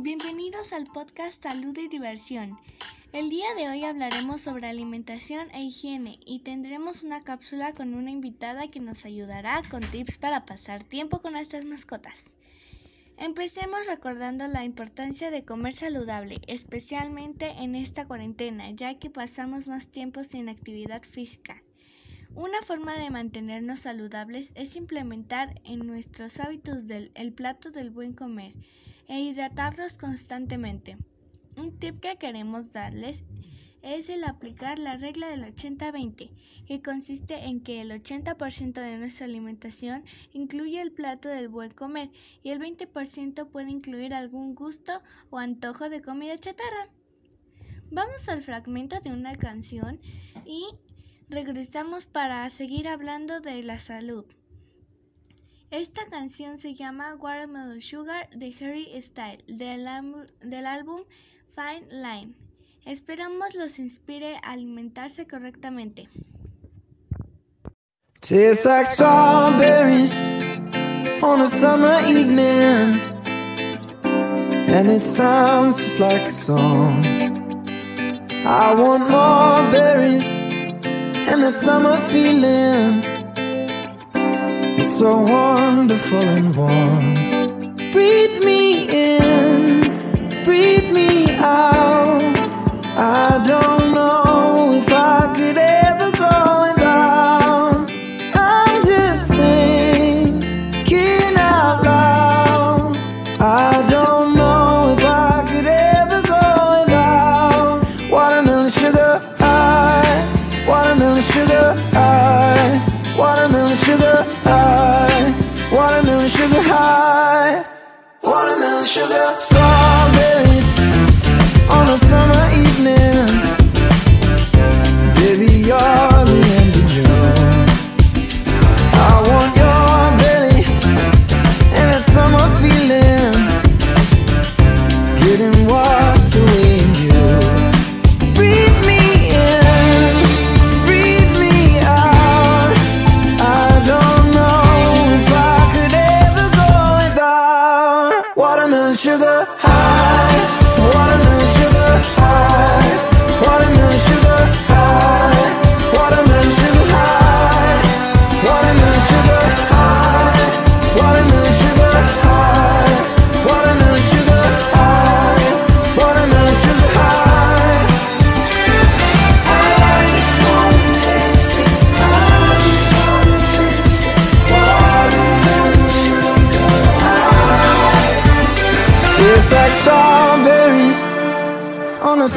Bienvenidos al podcast Salud y Diversión. El día de hoy hablaremos sobre alimentación e higiene y tendremos una cápsula con una invitada que nos ayudará con tips para pasar tiempo con nuestras mascotas. Empecemos recordando la importancia de comer saludable, especialmente en esta cuarentena, ya que pasamos más tiempo sin actividad física. Una forma de mantenernos saludables es implementar en nuestros hábitos del, el plato del buen comer e hidratarlos constantemente. Un tip que queremos darles es el aplicar la regla del 80-20, que consiste en que el 80% de nuestra alimentación incluye el plato del buen comer y el 20% puede incluir algún gusto o antojo de comida chatarra. Vamos al fragmento de una canción y regresamos para seguir hablando de la salud. Esta canción se llama Watermelon Sugar de Harry Styles del, del álbum Fine Line. Esperamos los inspire a alimentarse correctamente. Tastes like strawberries on a summer evening, and it sounds just like a song. I want more berries and that summer feeling. It's so wonderful and warm. Breathe me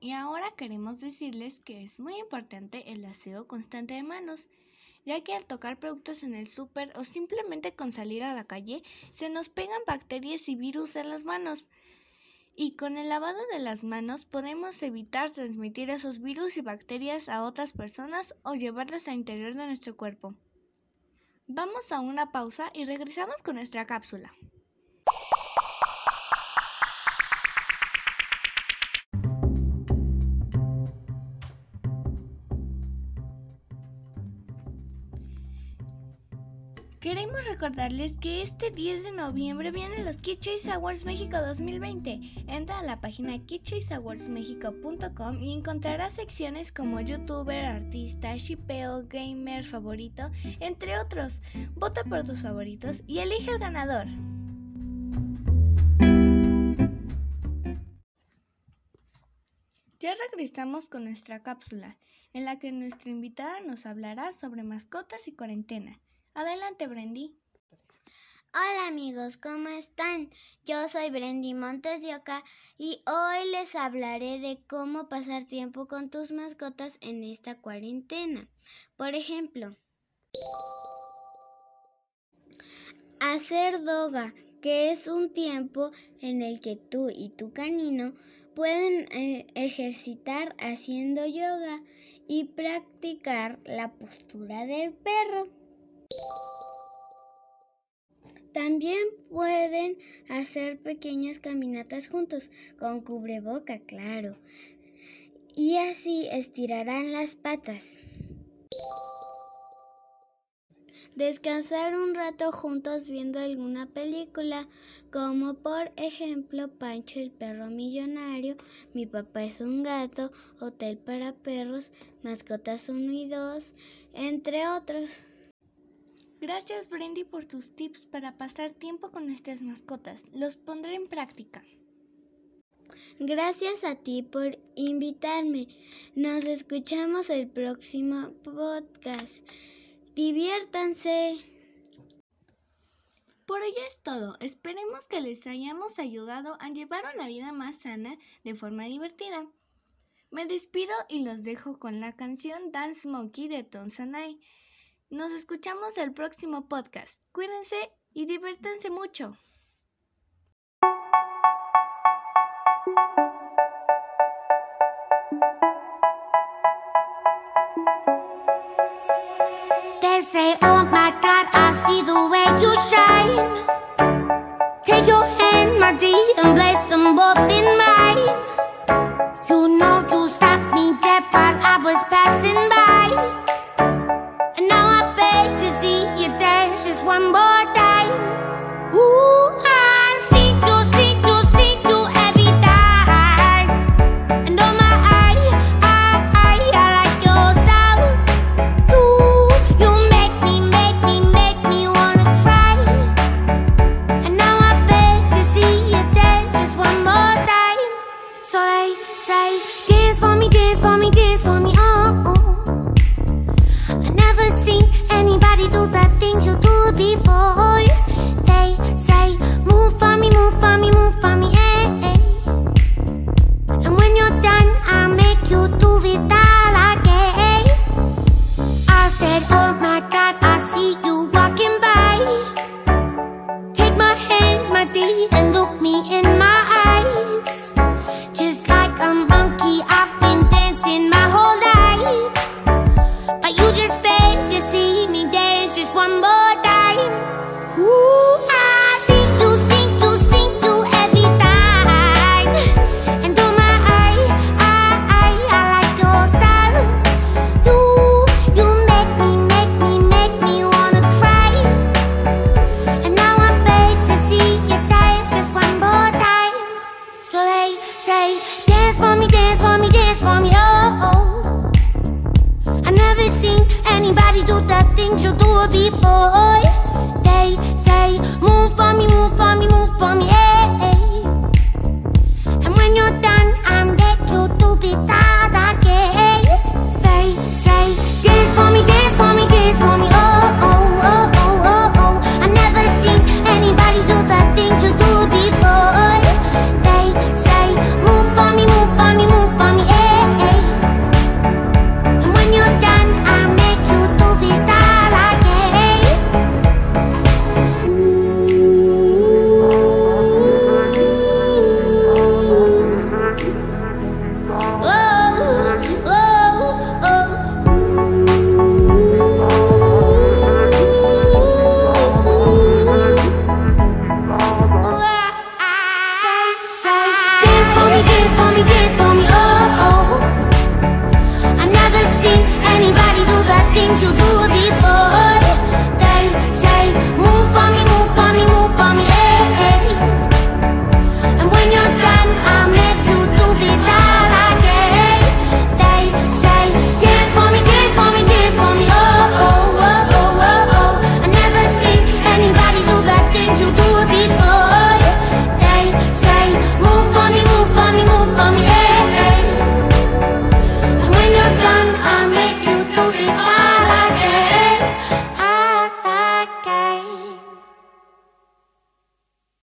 y ahora queremos decirles que es muy importante el aseo constante de manos, ya que al tocar productos en el súper o simplemente con salir a la calle se nos pegan bacterias y virus en las manos. Y con el lavado de las manos podemos evitar transmitir esos virus y bacterias a otras personas o llevarlos al interior de nuestro cuerpo. Vamos a una pausa y regresamos con nuestra cápsula. Queremos recordarles que este 10 de noviembre vienen los Kid Choice Awards México 2020. Entra a la página kidchoiceawardsmexico.com y encontrarás secciones como youtuber, artista, shipeo, gamer favorito, entre otros. Vota por tus favoritos y elige al ganador. Ya regresamos con nuestra cápsula, en la que nuestra invitada nos hablará sobre mascotas y cuarentena. Adelante, Brendy. Hola amigos, ¿cómo están? Yo soy Brendy Montes de Oca y hoy les hablaré de cómo pasar tiempo con tus mascotas en esta cuarentena. Por ejemplo, hacer doga, que es un tiempo en el que tú y tu canino pueden eh, ejercitar haciendo yoga y practicar la postura del perro. También pueden hacer pequeñas caminatas juntos, con cubreboca, claro. Y así estirarán las patas. Descansar un rato juntos viendo alguna película, como por ejemplo Pancho el perro millonario, Mi papá es un gato, Hotel para perros, Mascotas 1 y 2, entre otros. Gracias Brendy por tus tips para pasar tiempo con nuestras mascotas. Los pondré en práctica. Gracias a ti por invitarme. Nos escuchamos el próximo podcast. Diviértanse. Por hoy es todo. Esperemos que les hayamos ayudado a llevar una vida más sana de forma divertida. Me despido y los dejo con la canción Dance Monkey de Tonsanay. Nos escuchamos el próximo podcast. Cuídense y diviértanse mucho. They say, oh my God, I see the way you shine. Take your hand, my dear, and place them both in mine. You know you stopped me dead while I was passing oh. I never